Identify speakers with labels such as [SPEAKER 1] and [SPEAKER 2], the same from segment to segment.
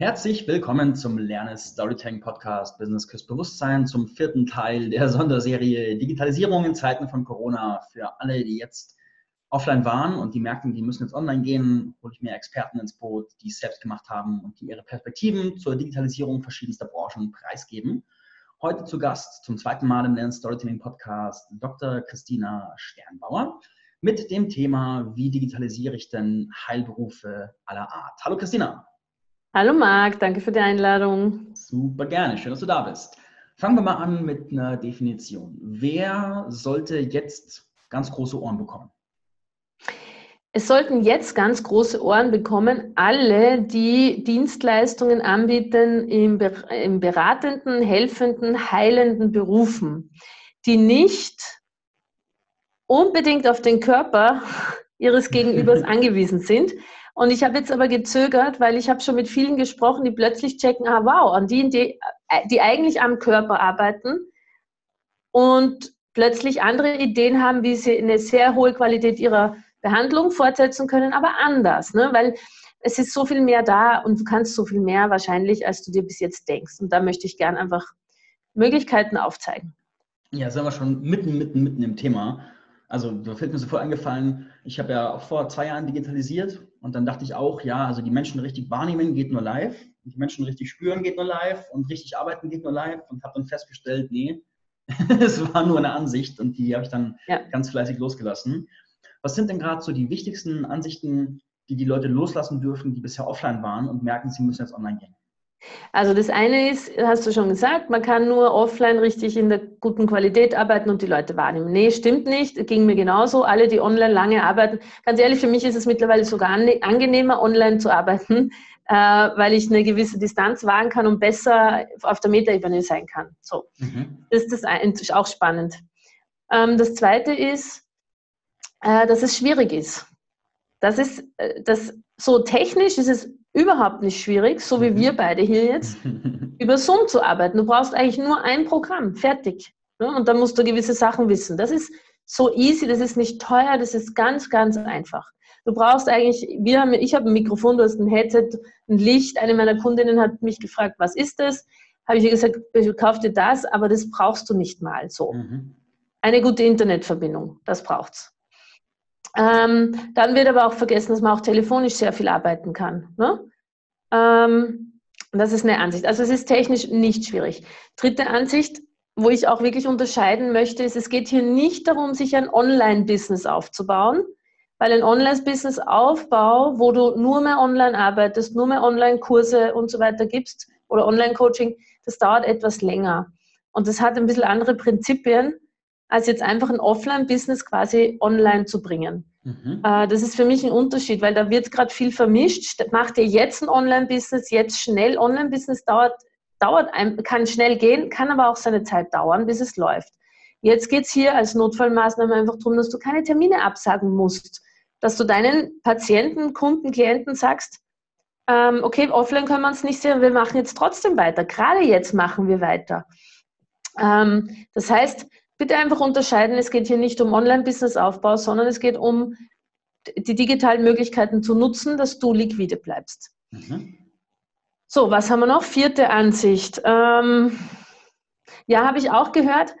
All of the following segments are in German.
[SPEAKER 1] Herzlich willkommen zum Lernes Storytelling Podcast Business Küss Bewusstsein zum vierten Teil der Sonderserie Digitalisierung in Zeiten von Corona. Für alle, die jetzt offline waren und die merken, die müssen jetzt online gehen, hole ich mir Experten ins Boot, die es selbst gemacht haben und die ihre Perspektiven zur Digitalisierung verschiedenster Branchen preisgeben. Heute zu Gast zum zweiten Mal im Lernen Storytelling Podcast Dr. Christina Sternbauer mit dem Thema, wie digitalisiere ich denn Heilberufe aller Art. Hallo Christina.
[SPEAKER 2] Hallo Marc, danke für die Einladung.
[SPEAKER 1] Super gerne, schön, dass du da bist. Fangen wir mal an mit einer Definition. Wer sollte jetzt ganz große Ohren bekommen?
[SPEAKER 2] Es sollten jetzt ganz große Ohren bekommen alle, die Dienstleistungen anbieten im, beratenden, helfenden, heilenden Berufen, die nicht unbedingt auf den Körper ihres Gegenübers angewiesen sind, und ich habe jetzt aber gezögert, weil ich habe schon mit vielen gesprochen, die plötzlich checken, ah wow, an die, die, die eigentlich am Körper arbeiten und plötzlich andere Ideen haben, wie sie eine sehr hohe Qualität ihrer Behandlung fortsetzen können, aber anders, ne? weil es ist so viel mehr da und du kannst so viel mehr wahrscheinlich, als du dir bis jetzt denkst. Und da möchte ich gern einfach Möglichkeiten aufzeigen.
[SPEAKER 1] Ja, sind wir schon mitten, mitten, mitten im Thema. Also da fällt mir sofort eingefallen, ich habe ja auch vor zwei Jahren digitalisiert und dann dachte ich auch, ja, also die Menschen richtig wahrnehmen geht nur live, die Menschen richtig spüren geht nur live und richtig arbeiten geht nur live und habe dann festgestellt, nee, es war nur eine Ansicht und die habe ich dann ja. ganz fleißig losgelassen. Was sind denn gerade so die wichtigsten Ansichten, die die Leute loslassen dürfen, die bisher offline waren und merken, sie müssen jetzt online gehen?
[SPEAKER 2] Also das eine ist, hast du schon gesagt, man kann nur offline richtig in der guten Qualität arbeiten und die Leute wahrnehmen. Nee, stimmt nicht, ging mir genauso. Alle, die online lange arbeiten, ganz ehrlich, für mich ist es mittlerweile sogar angenehmer, online zu arbeiten, äh, weil ich eine gewisse Distanz wahren kann und besser auf der Metaebene sein kann. So, mhm. das ist das ist auch spannend. Ähm, das zweite ist, äh, dass es schwierig ist. Das ist, äh, das, so technisch ist es überhaupt nicht schwierig, so wie wir mhm. beide hier jetzt, über Zoom zu arbeiten. Du brauchst eigentlich nur ein Programm, fertig. Und dann musst du gewisse Sachen wissen. Das ist so easy, das ist nicht teuer, das ist ganz, ganz einfach. Du brauchst eigentlich, wir haben, ich habe ein Mikrofon, du hast ein Headset, ein Licht. Eine meiner Kundinnen hat mich gefragt, was ist das? Habe ich ihr gesagt, kauf dir das, aber das brauchst du nicht mal so. Mhm. Eine gute Internetverbindung, das braucht's. Ähm, dann wird aber auch vergessen, dass man auch telefonisch sehr viel arbeiten kann. Ne? Ähm, das ist eine Ansicht. Also es ist technisch nicht schwierig. Dritte Ansicht, wo ich auch wirklich unterscheiden möchte, ist, es geht hier nicht darum, sich ein Online-Business aufzubauen, weil ein Online-Business-Aufbau, wo du nur mehr online arbeitest, nur mehr Online-Kurse und so weiter gibst oder Online-Coaching, das dauert etwas länger. Und das hat ein bisschen andere Prinzipien als jetzt einfach ein Offline-Business quasi online zu bringen. Mhm. Äh, das ist für mich ein Unterschied, weil da wird gerade viel vermischt. Macht ihr jetzt ein Online-Business, jetzt schnell Online-Business dauert, dauert kann schnell gehen, kann aber auch seine Zeit dauern, bis es läuft. Jetzt geht es hier als Notfallmaßnahme einfach darum, dass du keine Termine absagen musst, dass du deinen Patienten, Kunden, Klienten sagst, ähm, okay, offline können wir uns nicht sehen, wir machen jetzt trotzdem weiter. Gerade jetzt machen wir weiter. Ähm, das heißt, bitte einfach unterscheiden, es geht hier nicht um Online-Business-Aufbau, sondern es geht um die digitalen Möglichkeiten zu nutzen, dass du liquide bleibst. Mhm. So, was haben wir noch? Vierte Ansicht. Ähm, ja, habe ich auch gehört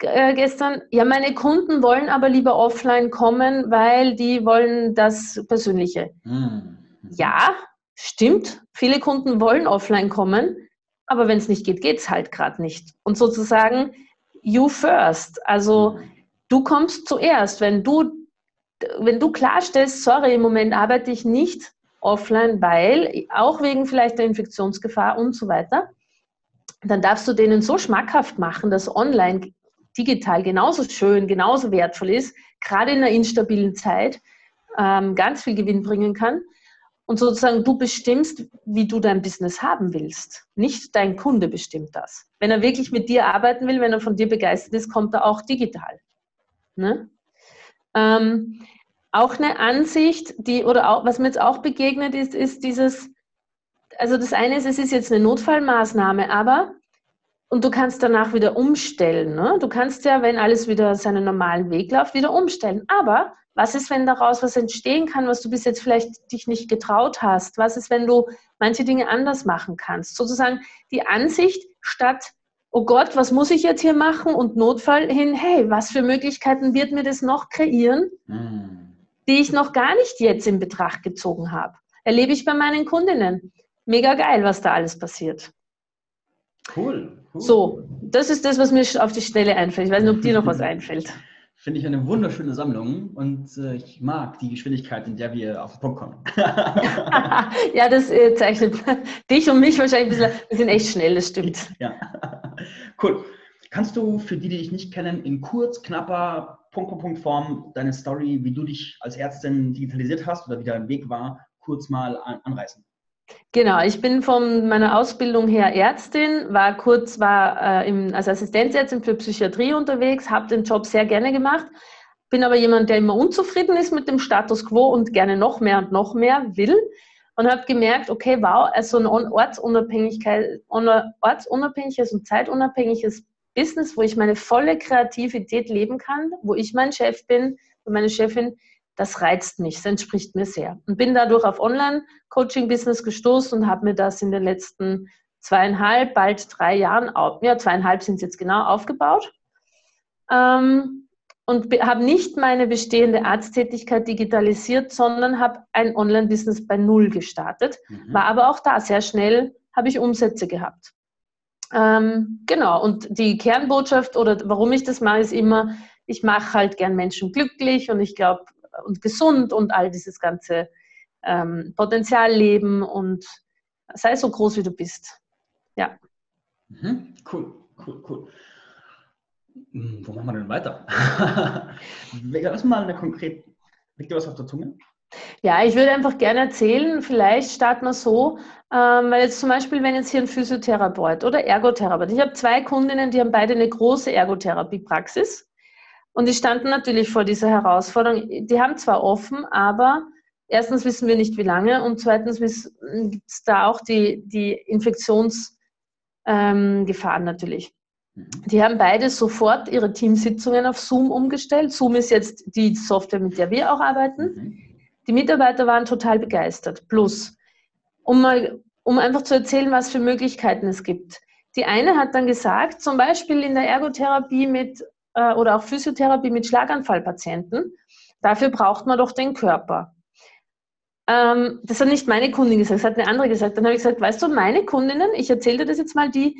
[SPEAKER 2] äh, gestern. Ja, meine Kunden wollen aber lieber offline kommen, weil die wollen das Persönliche. Mhm. Ja, stimmt. Viele Kunden wollen offline kommen, aber wenn es nicht geht, geht es halt gerade nicht. Und sozusagen you first. Also du kommst zuerst. Wenn du, wenn du klarstellst, sorry, im Moment arbeite ich nicht offline, weil, auch wegen vielleicht der Infektionsgefahr und so weiter, dann darfst du denen so schmackhaft machen, dass online digital genauso schön, genauso wertvoll ist, gerade in einer instabilen Zeit ähm, ganz viel Gewinn bringen kann. Und sozusagen du bestimmst, wie du dein Business haben willst. Nicht dein Kunde bestimmt das. Wenn er wirklich mit dir arbeiten will, wenn er von dir begeistert ist, kommt er auch digital. Ne? Ähm, auch eine Ansicht, die, oder auch, was mir jetzt auch begegnet ist, ist dieses, also das eine ist, es ist jetzt eine Notfallmaßnahme, aber und du kannst danach wieder umstellen. Ne? Du kannst ja, wenn alles wieder seinen normalen Weg läuft, wieder umstellen. Aber was ist, wenn daraus was entstehen kann, was du bis jetzt vielleicht dich nicht getraut hast? Was ist, wenn du manche Dinge anders machen kannst? Sozusagen die Ansicht statt, oh Gott, was muss ich jetzt hier machen? Und Notfall hin, hey, was für Möglichkeiten wird mir das noch kreieren, mm. die ich noch gar nicht jetzt in Betracht gezogen habe? Erlebe ich bei meinen Kundinnen. Mega geil, was da alles passiert.
[SPEAKER 1] Cool,
[SPEAKER 2] cool. So, das ist das, was mir auf die Schnelle einfällt. Ich weiß nicht, ob dir noch was einfällt.
[SPEAKER 1] Finde ich eine wunderschöne Sammlung und äh, ich mag die Geschwindigkeit, in der wir auf den Punkt kommen.
[SPEAKER 2] ja, das äh, zeichnet dich und mich wahrscheinlich ein bisschen. Wir sind echt schnell, das stimmt.
[SPEAKER 1] Ja, cool. Kannst du für die, die dich nicht kennen, in kurz, knapper, Punkt, Punkt, Punkt Form deine Story, wie du dich als Ärztin digitalisiert hast oder wie dein Weg war, kurz mal an, anreißen?
[SPEAKER 2] Genau, ich bin von meiner Ausbildung her Ärztin, war kurz war äh, im, als Assistenzärztin für Psychiatrie unterwegs, habe den Job sehr gerne gemacht, bin aber jemand, der immer unzufrieden ist mit dem Status quo und gerne noch mehr und noch mehr will und habe gemerkt, okay, wow, also ein Ortsunabhängigkeit, ortsunabhängiges und zeitunabhängiges Business, wo ich meine volle Kreativität leben kann, wo ich mein Chef bin und meine Chefin, das reizt mich, das entspricht mir sehr. Und bin dadurch auf Online-Coaching-Business gestoßen und habe mir das in den letzten zweieinhalb, bald drei Jahren, ja, zweieinhalb sind es jetzt genau, aufgebaut. Ähm, und habe nicht meine bestehende Arzttätigkeit digitalisiert, sondern habe ein Online-Business bei Null gestartet. Mhm. War aber auch da sehr schnell, habe ich Umsätze gehabt. Ähm, genau, und die Kernbotschaft oder warum ich das mache, ist immer, ich mache halt gern Menschen glücklich und ich glaube, und gesund und all dieses ganze ähm, Potenzial leben und sei so groß, wie du bist. Ja.
[SPEAKER 1] Mhm. Cool, cool, cool. Hm, wo machen wir denn weiter? Lass mal eine konkret. Liegt dir was auf der Zunge?
[SPEAKER 2] Ja, ich würde einfach gerne erzählen, vielleicht starten wir so, ähm, weil jetzt zum Beispiel, wenn jetzt hier ein Physiotherapeut oder Ergotherapeut, ich habe zwei Kundinnen, die haben beide eine große Ergotherapiepraxis und die standen natürlich vor dieser Herausforderung. Die haben zwar offen, aber erstens wissen wir nicht, wie lange und zweitens gibt es da auch die, die Infektionsgefahren ähm, natürlich. Mhm. Die haben beide sofort ihre Teamsitzungen auf Zoom umgestellt. Zoom ist jetzt die Software, mit der wir auch arbeiten. Mhm. Die Mitarbeiter waren total begeistert. Plus, um mal, um einfach zu erzählen, was für Möglichkeiten es gibt. Die eine hat dann gesagt, zum Beispiel in der Ergotherapie mit äh, oder auch Physiotherapie mit Schlaganfallpatienten. Dafür braucht man doch den Körper. Ähm, das hat nicht meine Kundin gesagt, das hat eine andere gesagt. Dann habe ich gesagt, weißt du, meine Kundinnen, ich erzähle dir das jetzt mal, die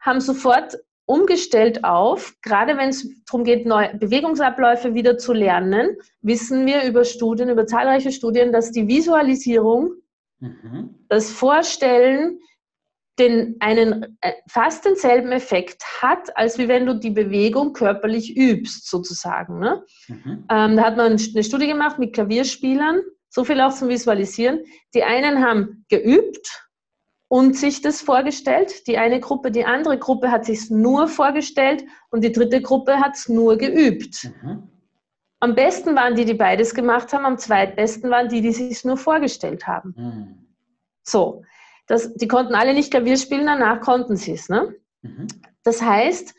[SPEAKER 2] haben sofort umgestellt auf, gerade wenn es darum geht, neue Bewegungsabläufe wieder zu lernen, wissen wir über Studien, über zahlreiche Studien, dass die Visualisierung, mhm. das Vorstellen, den, einen äh, fast denselben Effekt hat, als wie wenn du die Bewegung körperlich übst, sozusagen. Ne? Mhm. Ähm, da hat man eine Studie gemacht mit Klavierspielern, so viel auch zum Visualisieren. Die einen haben geübt und sich das vorgestellt, die eine Gruppe, die andere Gruppe hat sich nur vorgestellt und die dritte Gruppe hat es nur geübt. Mhm. Am besten waren die, die beides gemacht haben, am zweitbesten waren die, die sich nur vorgestellt haben. Mhm. So, das, die konnten alle nicht Klavier spielen, danach konnten sie es. Ne? Mhm. Das heißt,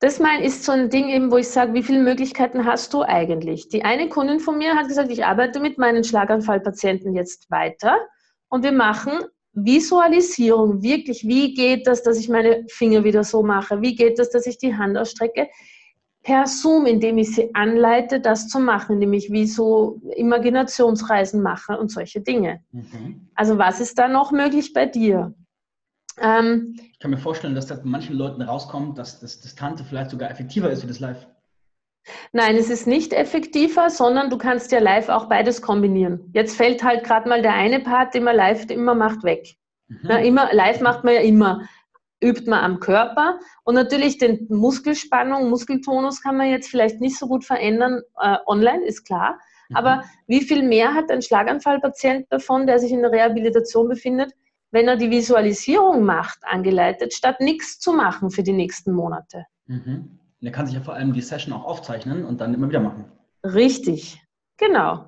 [SPEAKER 2] das mein, ist so ein Ding eben, wo ich sage, wie viele Möglichkeiten hast du eigentlich? Die eine Kundin von mir hat gesagt, ich arbeite mit meinen Schlaganfallpatienten jetzt weiter und wir machen Visualisierung, wirklich, wie geht das, dass ich meine Finger wieder so mache? Wie geht das, dass ich die Hand ausstrecke? Per Zoom, indem ich sie anleite, das zu machen, indem ich wie so Imaginationsreisen mache und solche Dinge. Mhm. Also was ist da noch möglich bei dir?
[SPEAKER 1] Ähm, ich kann mir vorstellen, dass da bei manchen Leuten rauskommt, dass das Distante vielleicht sogar effektiver ist wie das Live.
[SPEAKER 2] Nein, es ist nicht effektiver, sondern du kannst ja live auch beides kombinieren. Jetzt fällt halt gerade mal der eine Part, den man live immer macht, weg. Mhm. Ja, immer, live macht man ja immer übt man am Körper. Und natürlich den Muskelspannung, Muskeltonus kann man jetzt vielleicht nicht so gut verändern äh, online, ist klar. Mhm. Aber wie viel mehr hat ein Schlaganfallpatient davon, der sich in der Rehabilitation befindet, wenn er die Visualisierung macht, angeleitet, statt nichts zu machen für die nächsten Monate?
[SPEAKER 1] Mhm. Und er kann sich ja vor allem die Session auch aufzeichnen und dann immer wieder machen.
[SPEAKER 2] Richtig, genau.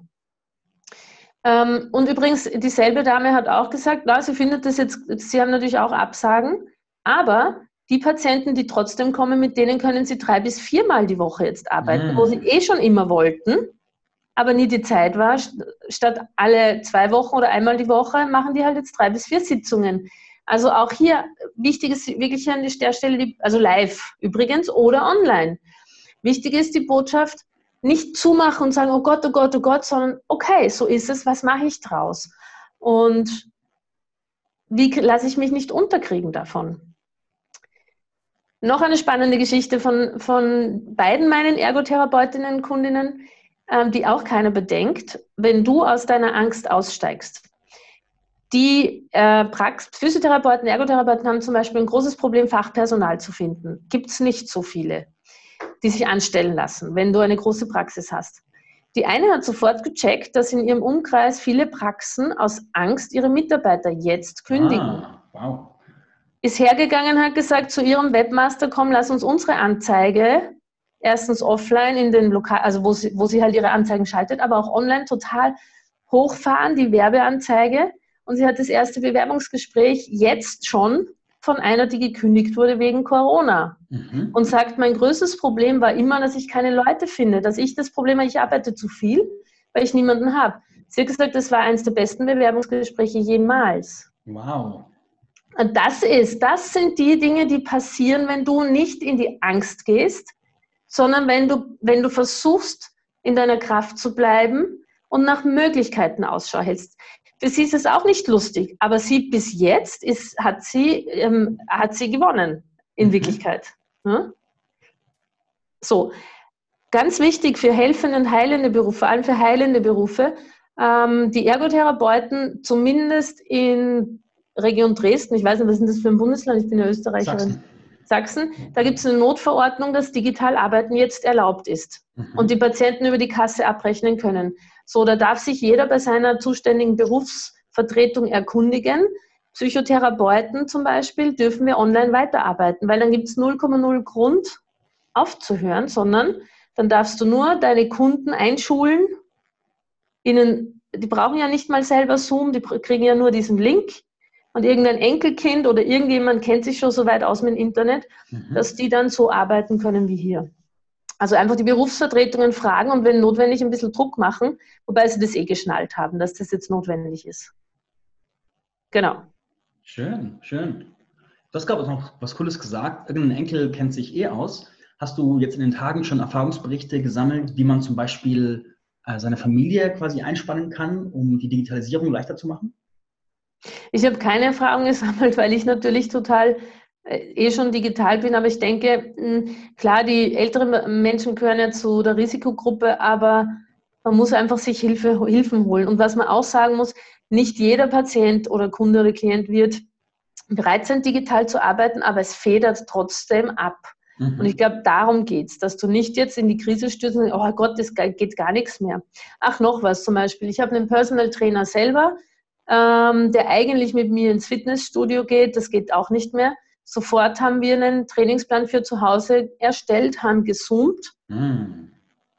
[SPEAKER 2] Ähm, und übrigens, dieselbe Dame hat auch gesagt, na, sie findet das jetzt, sie haben natürlich auch Absagen, aber die Patienten, die trotzdem kommen, mit denen können Sie drei bis viermal die Woche jetzt arbeiten, mhm. wo Sie eh schon immer wollten, aber nie die Zeit war. Statt alle zwei Wochen oder einmal die Woche machen die halt jetzt drei bis vier Sitzungen. Also auch hier wichtig ist wirklich an der Stelle, also live übrigens oder online. Wichtig ist die Botschaft, nicht zumachen und sagen, oh Gott, oh Gott, oh Gott, sondern okay, so ist es, was mache ich draus? Und wie lasse ich mich nicht unterkriegen davon? Noch eine spannende Geschichte von, von beiden meinen Ergotherapeutinnen und Kundinnen, ähm, die auch keiner bedenkt, wenn du aus deiner Angst aussteigst. Die äh, Prax Physiotherapeuten, Ergotherapeuten haben zum Beispiel ein großes Problem, Fachpersonal zu finden. Gibt es nicht so viele, die sich anstellen lassen, wenn du eine große Praxis hast. Die eine hat sofort gecheckt, dass in ihrem Umkreis viele Praxen aus Angst ihre Mitarbeiter jetzt kündigen. Ah, wow. Ist hergegangen, hat gesagt zu ihrem Webmaster, komm, lass uns unsere Anzeige erstens offline in den Lokal, also wo sie, wo sie halt ihre Anzeigen schaltet, aber auch online total hochfahren, die Werbeanzeige. Und sie hat das erste Bewerbungsgespräch jetzt schon von einer, die gekündigt wurde wegen Corona. Mhm. Und sagt, mein größtes Problem war immer, dass ich keine Leute finde, dass ich das Problem habe, ich arbeite zu viel, weil ich niemanden habe. Sie hat gesagt, das war eines der besten Bewerbungsgespräche jemals. Wow. Und das ist, das sind die Dinge, die passieren, wenn du nicht in die Angst gehst, sondern wenn du, wenn du versuchst, in deiner Kraft zu bleiben und nach Möglichkeiten Ausschau hältst. Für sie ist es auch nicht lustig, aber sie bis jetzt ist, hat, sie, ähm, hat sie gewonnen, in mhm. Wirklichkeit. Ja? So, ganz wichtig für helfende und heilende Berufe, vor allem für heilende Berufe, ähm, die Ergotherapeuten zumindest in Region Dresden, ich weiß nicht, was ist das für ein Bundesland, ich bin ja Österreicherin. Sachsen. Sachsen, da gibt es eine Notverordnung, dass digital Arbeiten jetzt erlaubt ist mhm. und die Patienten über die Kasse abrechnen können. So, da darf sich jeder bei seiner zuständigen Berufsvertretung erkundigen. Psychotherapeuten zum Beispiel dürfen wir online weiterarbeiten, weil dann gibt es 0,0 Grund aufzuhören, sondern dann darfst du nur deine Kunden einschulen, ihnen, die brauchen ja nicht mal selber Zoom, die kriegen ja nur diesen Link und irgendein Enkelkind oder irgendjemand kennt sich schon so weit aus mit dem Internet, mhm. dass die dann so arbeiten können wie hier. Also einfach die Berufsvertretungen fragen und wenn notwendig ein bisschen Druck machen, wobei sie das eh geschnallt haben, dass das jetzt notwendig ist. Genau.
[SPEAKER 1] Schön, schön. Du hast gerade noch was Cooles gesagt. Irgendein Enkel kennt sich eh aus. Hast du jetzt in den Tagen schon Erfahrungsberichte gesammelt, wie man zum Beispiel äh, seine Familie quasi einspannen kann, um die Digitalisierung leichter zu machen?
[SPEAKER 2] Ich habe keine Erfahrung gesammelt, weil ich natürlich total äh, eh schon digital bin, aber ich denke, hm, klar, die älteren Menschen gehören ja zu der Risikogruppe, aber man muss einfach sich Hilfe, Hilfen holen. Und was man auch sagen muss, nicht jeder Patient oder Kunde oder Klient wird bereit sein, digital zu arbeiten, aber es federt trotzdem ab. Mhm. Und ich glaube, darum geht es, dass du nicht jetzt in die Krise stürzt und oh Gott, das geht gar nichts mehr. Ach, noch was zum Beispiel. Ich habe einen Personal Trainer selber, ähm, der eigentlich mit mir ins Fitnessstudio geht. Das geht auch nicht mehr. Sofort haben wir einen Trainingsplan für zu Hause erstellt, haben gezoomt. Mm.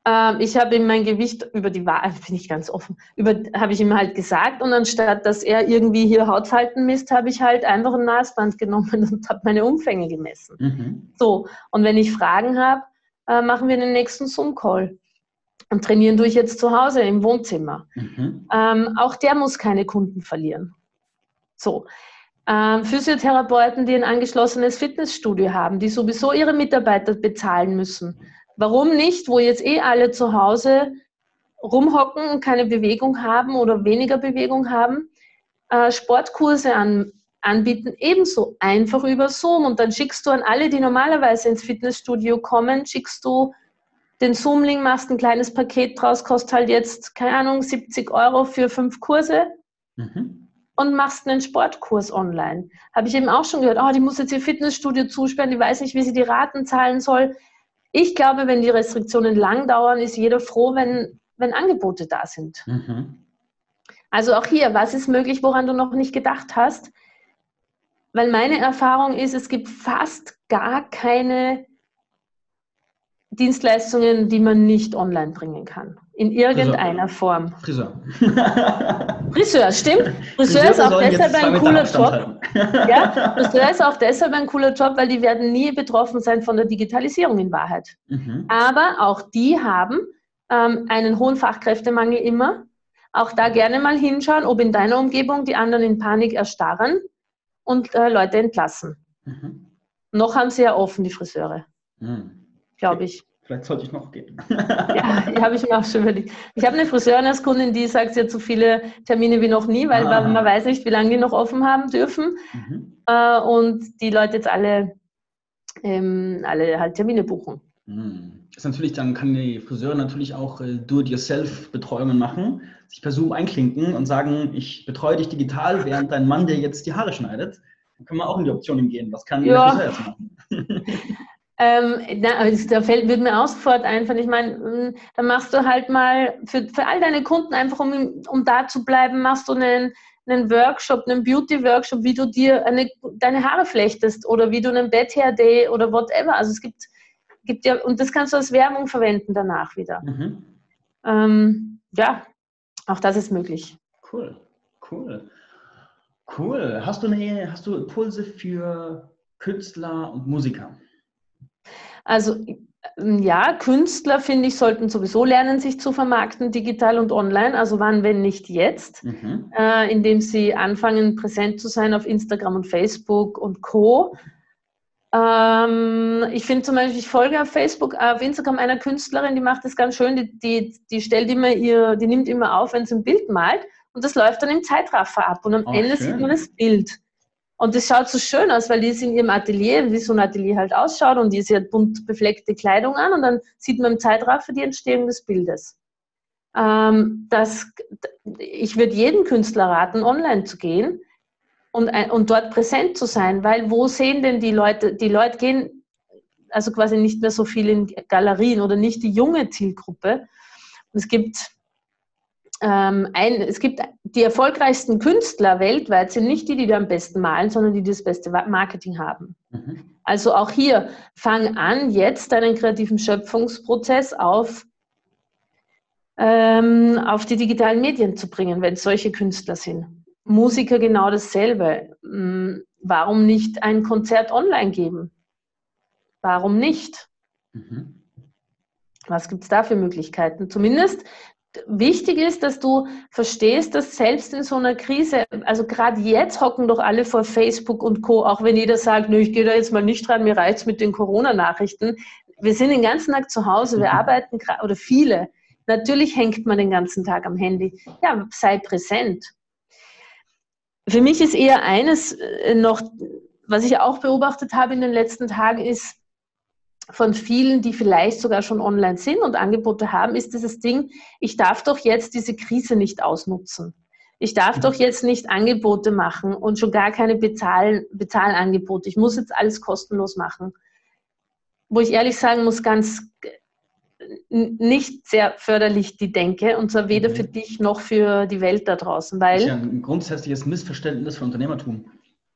[SPEAKER 2] Ähm, ich habe ihm mein Gewicht über die Waage, bin ich ganz offen, über, habe ich ihm halt gesagt und anstatt, dass er irgendwie hier Hautfalten misst, habe ich halt einfach ein Maßband genommen und habe meine Umfänge gemessen. Mhm. So, und wenn ich Fragen habe, äh, machen wir den nächsten Zoom-Call und trainieren durch jetzt zu Hause im Wohnzimmer. Mhm. Ähm, auch der muss keine Kunden verlieren. So. Ähm, Physiotherapeuten, die ein angeschlossenes Fitnessstudio haben, die sowieso ihre Mitarbeiter bezahlen müssen. Warum nicht, wo jetzt eh alle zu Hause rumhocken und keine Bewegung haben oder weniger Bewegung haben, äh, Sportkurse an, anbieten, ebenso einfach über Zoom. Und dann schickst du an alle, die normalerweise ins Fitnessstudio kommen, schickst du den Zoom-Link, machst ein kleines Paket draus, kostet halt jetzt, keine Ahnung, 70 Euro für fünf Kurse. Mhm und machst einen Sportkurs online. Habe ich eben auch schon gehört, oh, die muss jetzt ihr Fitnessstudio zusperren, die weiß nicht, wie sie die Raten zahlen soll. Ich glaube, wenn die Restriktionen lang dauern, ist jeder froh, wenn, wenn Angebote da sind. Mhm. Also auch hier, was ist möglich, woran du noch nicht gedacht hast? Weil meine Erfahrung ist, es gibt fast gar keine Dienstleistungen, die man nicht online bringen kann. In irgendeiner Friseur. Form.
[SPEAKER 1] Friseur.
[SPEAKER 2] Friseur, stimmt. Friseur ist auch deshalb ein cooler Job. ja, Friseur ist auch deshalb ein cooler Job, weil die werden nie betroffen sein von der Digitalisierung in Wahrheit. Mhm. Aber auch die haben ähm, einen hohen Fachkräftemangel immer. Auch da gerne mal hinschauen, ob in deiner Umgebung die anderen in Panik erstarren und äh, Leute entlassen. Mhm. Noch haben sie ja offen, die Friseure. Mhm glaube ich.
[SPEAKER 1] Vielleicht sollte ich noch gehen.
[SPEAKER 2] ja, habe ich mir auch schon überlegt. Ich habe eine Friseurin als Kundin, die sagt, sie hat so viele Termine wie noch nie, weil ah. man weiß nicht, wie lange die noch offen haben dürfen. Mhm. Äh, und die Leute jetzt alle, ähm, alle halt Termine buchen.
[SPEAKER 1] Mhm. Ist natürlich, dann kann die Friseurin natürlich auch äh, Do-it-yourself-Betreuungen machen, sich per Zoom einklinken und sagen, ich betreue dich digital, während dein Mann dir jetzt die Haare schneidet. Dann können wir auch in die Option gehen. Was kann ja. der Friseur jetzt machen?
[SPEAKER 2] Ähm, na, da fällt, wird mir auch sofort einfallen. Ich meine, hm, da machst du halt mal für, für all deine Kunden einfach, um, um da zu bleiben, machst du einen, einen Workshop, einen Beauty-Workshop, wie du dir eine, deine Haare flechtest oder wie du einen Bed Hair Day oder whatever. Also es gibt, gibt ja, und das kannst du als Werbung verwenden danach wieder. Mhm. Ähm, ja, auch das ist möglich.
[SPEAKER 1] Cool, cool. Cool. Hast du, eine, hast du Impulse für Künstler und Musiker?
[SPEAKER 2] Also ähm, ja, Künstler, finde ich, sollten sowieso lernen, sich zu vermarkten, digital und online. Also wann, wenn nicht jetzt, mhm. äh, indem sie anfangen, präsent zu sein auf Instagram und Facebook und Co. Ähm, ich finde zum Beispiel, ich folge auf Facebook, auf Instagram einer Künstlerin, die macht das ganz schön, die, die, die stellt immer ihr, die nimmt immer auf, wenn sie ein Bild malt und das läuft dann im Zeitraffer ab und am oh, Ende schön. sieht man das Bild. Und das schaut so schön aus, weil die ist in ihrem Atelier, wie so ein Atelier halt ausschaut und die ist ja bunt befleckte Kleidung an und dann sieht man im Zeitraffer die Entstehung des Bildes. Ähm, das, ich würde jedem Künstler raten, online zu gehen und, und dort präsent zu sein, weil wo sehen denn die Leute, die Leute gehen also quasi nicht mehr so viel in Galerien oder nicht die junge Zielgruppe. Und es gibt ähm, ein, es gibt die erfolgreichsten Künstler weltweit sind nicht die, die am besten malen, sondern die, die das beste Marketing haben. Mhm. Also auch hier, fang an, jetzt deinen kreativen Schöpfungsprozess auf, ähm, auf die digitalen Medien zu bringen, wenn es solche Künstler sind. Musiker genau dasselbe. Hm, warum nicht ein Konzert online geben? Warum nicht? Mhm. Was gibt es da für Möglichkeiten? Zumindest wichtig ist, dass du verstehst, dass selbst in so einer Krise, also gerade jetzt hocken doch alle vor Facebook und Co., auch wenn jeder sagt, nö, ich gehe da jetzt mal nicht rein, mir reizt mit den Corona-Nachrichten. Wir sind den ganzen Tag zu Hause, wir mhm. arbeiten, oder viele. Natürlich hängt man den ganzen Tag am Handy. Ja, sei präsent. Für mich ist eher eines äh, noch, was ich auch beobachtet habe in den letzten Tagen, ist, von vielen, die vielleicht sogar schon online sind und Angebote haben, ist dieses Ding, ich darf doch jetzt diese Krise nicht ausnutzen. Ich darf doch jetzt nicht Angebote machen und schon gar keine Bezahl Bezahlangebote. Ich muss jetzt alles kostenlos machen. Wo ich ehrlich sagen muss, ganz nicht sehr förderlich die Denke und zwar weder mhm. für dich noch für die Welt da draußen, weil. Das ist
[SPEAKER 1] ja ein grundsätzliches Missverständnis von Unternehmertum.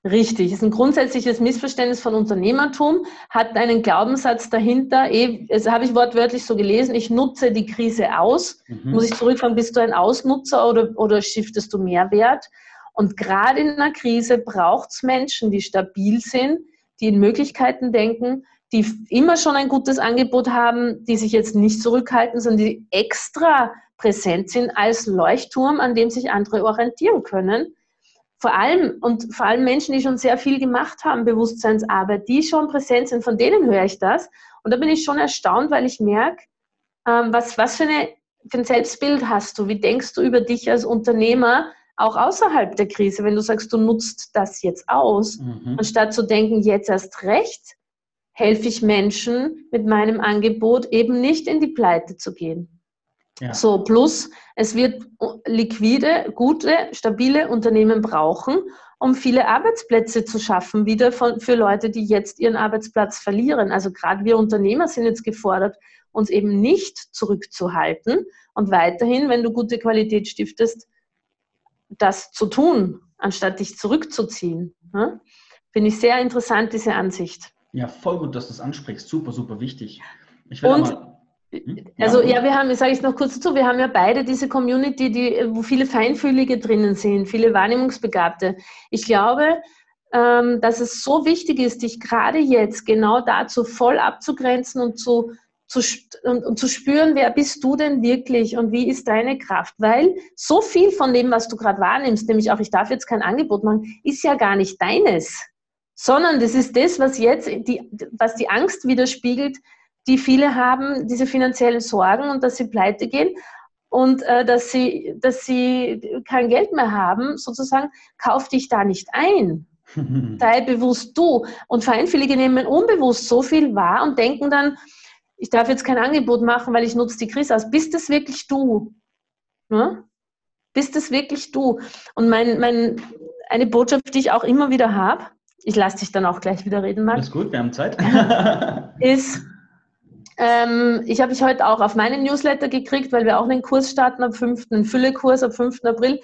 [SPEAKER 2] Richtig, ist ein grundsätzliches Missverständnis von Unternehmertum, hat einen Glaubenssatz dahinter, eh, das habe ich wortwörtlich so gelesen, ich nutze die Krise aus. Mhm. Muss ich zurückfragen, bist du ein Ausnutzer oder, oder shiftest du Mehrwert? Und gerade in einer Krise braucht es Menschen, die stabil sind, die in Möglichkeiten denken, die immer schon ein gutes Angebot haben, die sich jetzt nicht zurückhalten, sondern die extra präsent sind als Leuchtturm, an dem sich andere orientieren können vor allem und vor allem Menschen, die schon sehr viel gemacht haben, Bewusstseinsarbeit, die schon präsent sind, von denen höre ich das. Und da bin ich schon erstaunt, weil ich merke, ähm, was, was für, eine, für ein Selbstbild hast du? Wie denkst du über dich als Unternehmer, auch außerhalb der Krise, wenn du sagst, du nutzt das jetzt aus, mhm. anstatt zu denken, jetzt erst recht, helfe ich Menschen mit meinem Angebot eben nicht in die Pleite zu gehen. Ja. So, plus es wird liquide, gute, stabile Unternehmen brauchen, um viele Arbeitsplätze zu schaffen, wieder von, für Leute, die jetzt ihren Arbeitsplatz verlieren. Also gerade wir Unternehmer sind jetzt gefordert, uns eben nicht zurückzuhalten und weiterhin, wenn du gute Qualität stiftest, das zu tun, anstatt dich zurückzuziehen. Ja? Finde ich sehr interessant, diese Ansicht.
[SPEAKER 1] Ja, voll gut, dass du es ansprichst. Super, super wichtig.
[SPEAKER 2] Und hm? Also ja, wir haben, sage ich noch kurz dazu, wir haben ja beide diese Community, die, wo viele Feinfühlige drinnen sind, viele Wahrnehmungsbegabte. Ich glaube, ähm, dass es so wichtig ist, dich gerade jetzt genau dazu voll abzugrenzen und zu, zu, und, und zu spüren, wer bist du denn wirklich und wie ist deine Kraft? Weil so viel von dem, was du gerade wahrnimmst, nämlich auch ich darf jetzt kein Angebot machen, ist ja gar nicht deines, sondern das ist das, was jetzt die, was die Angst widerspiegelt, die viele haben, diese finanziellen Sorgen und dass sie pleite gehen und äh, dass, sie, dass sie kein Geld mehr haben, sozusagen, kauf dich da nicht ein. Sei bewusst du. Und Vereinfällige nehmen unbewusst so viel wahr und denken dann, ich darf jetzt kein Angebot machen, weil ich nutze die Krise aus. Bist es wirklich du? Ne? Bist es wirklich du? Und mein, mein, eine Botschaft, die ich auch immer wieder habe, ich lasse dich dann auch gleich wieder reden, Marc.
[SPEAKER 1] Ist gut, wir haben Zeit.
[SPEAKER 2] ist, ähm, ich habe mich heute auch auf meinen Newsletter gekriegt, weil wir auch einen Kurs starten am 5., einen Füllekurs am 5. April.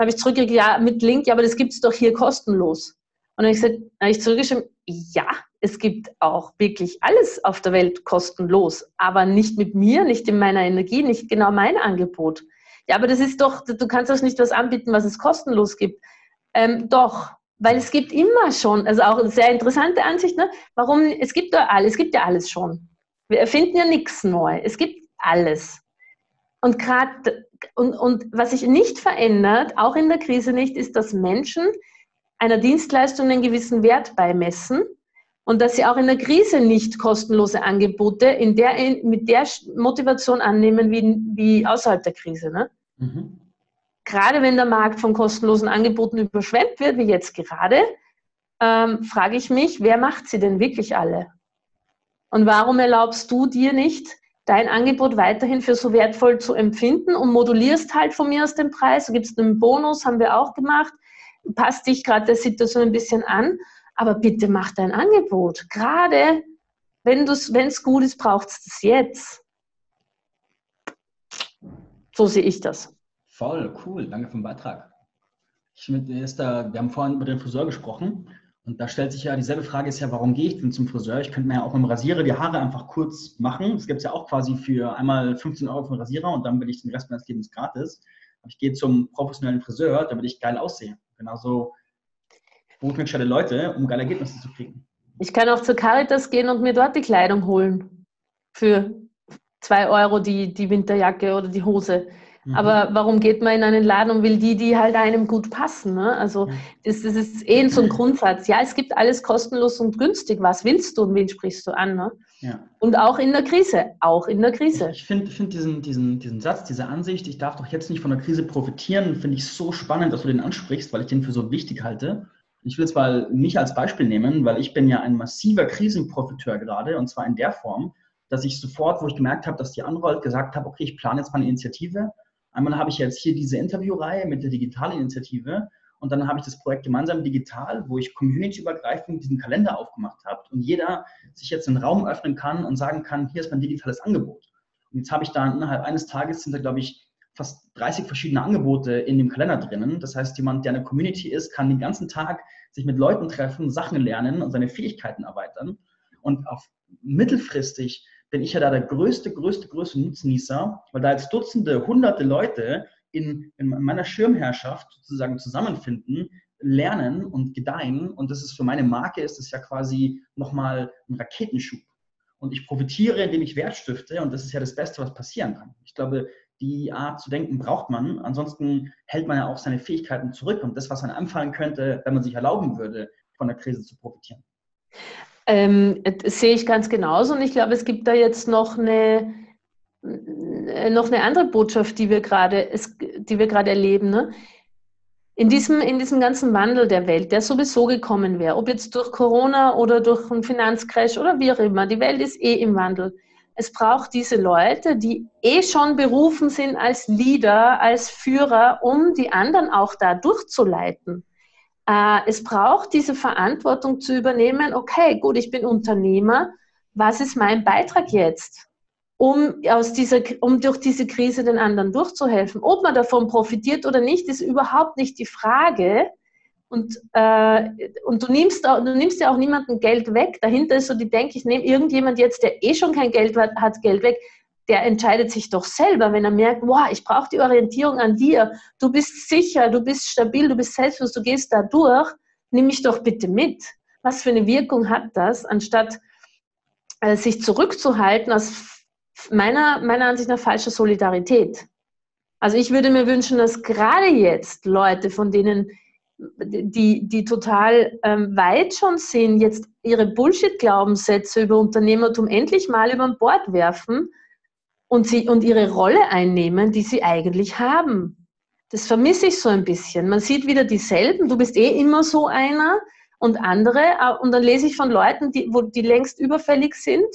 [SPEAKER 2] Habe ich zurückgekriegt, ja, mit Link, ja, aber das gibt es doch hier kostenlos. Und dann habe ich habe ich zurückgeschrieben, ja, es gibt auch wirklich alles auf der Welt kostenlos, aber nicht mit mir, nicht in meiner Energie, nicht genau mein Angebot. Ja, aber das ist doch, du kannst doch nicht was anbieten, was es kostenlos gibt. Ähm, doch, weil es gibt immer schon, also auch eine sehr interessante Ansicht, ne? warum, es gibt ja alles, es gibt ja alles schon. Wir erfinden ja nichts neu. Es gibt alles. Und gerade und, und was sich nicht verändert, auch in der Krise nicht, ist, dass Menschen einer Dienstleistung einen gewissen Wert beimessen und dass sie auch in der Krise nicht kostenlose Angebote in der, mit der Motivation annehmen wie, wie außerhalb der Krise. Ne? Mhm. Gerade wenn der Markt von kostenlosen Angeboten überschwemmt wird, wie jetzt gerade, ähm, frage ich mich, wer macht sie denn wirklich alle? Und warum erlaubst du dir nicht, dein Angebot weiterhin für so wertvoll zu empfinden und modulierst halt von mir aus den Preis? Du gibst einen Bonus, haben wir auch gemacht, passt dich gerade der Situation ein bisschen an, aber bitte mach dein Angebot. Gerade wenn es gut ist, braucht es das jetzt. So sehe ich das.
[SPEAKER 1] Voll, cool, danke für den Beitrag. Ich, da, wir haben vorhin über den Friseur gesprochen und da stellt sich ja dieselbe Frage, ist ja, warum gehe ich denn zum Friseur? Ich könnte mir ja auch dem Rasierer die Haare einfach kurz machen. Das gibt es ja auch quasi für einmal 15 Euro für den Rasierer und dann bin ich den Rest meines Lebens gratis. Aber ich gehe zum professionellen Friseur, damit ich geil aussehe. Genauso buche ich mir gescheite Leute, um geile Ergebnisse zu kriegen.
[SPEAKER 2] Ich kann auch zur Caritas gehen und mir dort die Kleidung holen. Für zwei Euro die, die Winterjacke oder die Hose. Mhm. Aber warum geht man in einen Laden und will die, die halt einem gut passen? Ne? Also mhm. das, das, ist eh so ein Grundsatz. Ja, es gibt alles kostenlos und günstig. Was willst du und wen sprichst du an? Ne? Ja. Und auch in der Krise, auch in der Krise.
[SPEAKER 1] Ich, finde find diesen, diesen, diesen Satz, diese Ansicht, ich darf doch jetzt nicht von der Krise profitieren, finde ich so spannend, dass du den ansprichst, weil ich den für so wichtig halte. Ich will jetzt mal mich als Beispiel nehmen, weil ich bin ja ein massiver Krisenprofiteur gerade und zwar in der Form, dass ich sofort, wo ich gemerkt habe, dass die Anwalt gesagt hat, okay, ich plane jetzt mal eine Initiative, Einmal habe ich jetzt hier diese Interviewreihe mit der Digitalinitiative und dann habe ich das Projekt Gemeinsam Digital, wo ich communityübergreifend diesen Kalender aufgemacht habe und jeder sich jetzt einen Raum öffnen kann und sagen kann, hier ist mein digitales Angebot. Und jetzt habe ich da innerhalb eines Tages sind da, glaube ich, fast 30 verschiedene Angebote in dem Kalender drinnen. Das heißt, jemand, der eine Community ist, kann den ganzen Tag sich mit Leuten treffen, Sachen lernen und seine Fähigkeiten erweitern. Und auf mittelfristig bin ich ja da der größte, größte, größte Nutznießer, weil da jetzt Dutzende, hunderte Leute in, in meiner Schirmherrschaft sozusagen zusammenfinden, lernen und gedeihen. Und das ist für meine Marke, ist es ja quasi nochmal ein Raketenschub. Und ich profitiere, indem ich Wert stifte. Und das ist ja das Beste, was passieren kann. Ich glaube, die Art zu denken braucht man. Ansonsten hält man ja auch seine Fähigkeiten zurück und das, was einem anfallen könnte, wenn man sich erlauben würde, von der Krise zu profitieren.
[SPEAKER 2] Ähm, das sehe ich ganz genauso und ich glaube, es gibt da jetzt noch eine, äh, noch eine andere Botschaft, die wir gerade, die wir gerade erleben. Ne? In, diesem, in diesem ganzen Wandel der Welt, der sowieso gekommen wäre, ob jetzt durch Corona oder durch einen Finanzcrash oder wie auch immer, die Welt ist eh im Wandel. Es braucht diese Leute, die eh schon berufen sind als Leader, als Führer, um die anderen auch da durchzuleiten. Äh, es braucht diese Verantwortung zu übernehmen, okay, gut, ich bin Unternehmer, was ist mein Beitrag jetzt? Um, aus dieser, um durch diese Krise den anderen durchzuhelfen. Ob man davon profitiert oder nicht, ist überhaupt nicht die Frage. und, äh, und du, nimmst, du nimmst ja auch niemandem Geld weg. Dahinter ist so die Denke, ich nehme irgendjemand jetzt, der eh schon kein Geld hat, hat Geld weg. Der entscheidet sich doch selber, wenn er merkt, wow, ich brauche die Orientierung an dir. Du bist sicher, du bist stabil, du bist selbstbewusst, du gehst da durch. Nimm mich doch bitte mit. Was für eine Wirkung hat das, anstatt äh, sich zurückzuhalten aus meiner, meiner Ansicht nach falscher Solidarität? Also ich würde mir wünschen, dass gerade jetzt Leute, von denen die, die total ähm, weit schon sind, jetzt ihre Bullshit-Glaubenssätze über Unternehmertum endlich mal über Bord werfen und, sie, und ihre Rolle einnehmen, die sie eigentlich haben. Das vermisse ich so ein bisschen. Man sieht wieder dieselben, du bist eh immer so einer und andere. Und dann lese ich von Leuten, die, wo, die längst überfällig sind,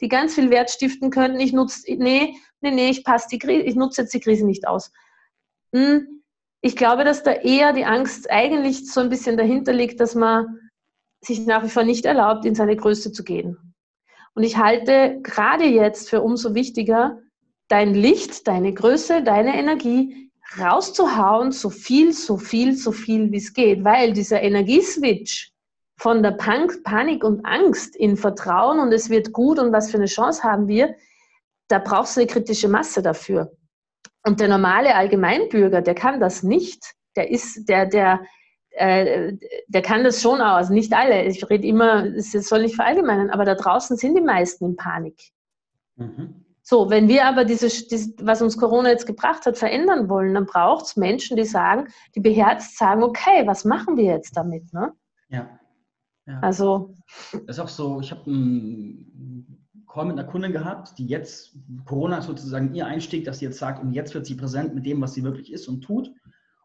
[SPEAKER 2] die ganz viel Wert stiften können. Ich nutze, nee, nee, nee, ich passe die Krise, ich nutze jetzt die Krise nicht aus. Hm, ich glaube, dass da eher die Angst eigentlich so ein bisschen dahinter liegt, dass man sich nach wie vor nicht erlaubt, in seine Größe zu gehen. Und ich halte gerade jetzt für umso wichtiger, dein Licht, deine Größe, deine Energie rauszuhauen, so viel, so viel, so viel, wie es geht, weil dieser Energieswitch von der Panik und Angst in Vertrauen und es wird gut und was für eine Chance haben wir, da brauchst du eine kritische Masse dafür. Und der normale Allgemeinbürger, der kann das nicht. Der ist, der, der, äh, der kann das schon aus. Nicht alle. Ich rede immer, es soll nicht verallgemeinern, aber da draußen sind die meisten in Panik. Mhm. So, wenn wir aber dieses, dieses, was uns Corona jetzt gebracht hat, verändern wollen, dann braucht es Menschen, die sagen, die beherzt sagen, okay, was machen wir jetzt damit? Ne?
[SPEAKER 1] Ja.
[SPEAKER 2] ja. Also.
[SPEAKER 1] Das ist auch so, ich habe ein Call mit einer Kundin gehabt, die jetzt, Corona ist sozusagen ihr Einstieg, dass sie jetzt sagt, und jetzt wird sie präsent mit dem, was sie wirklich ist und tut.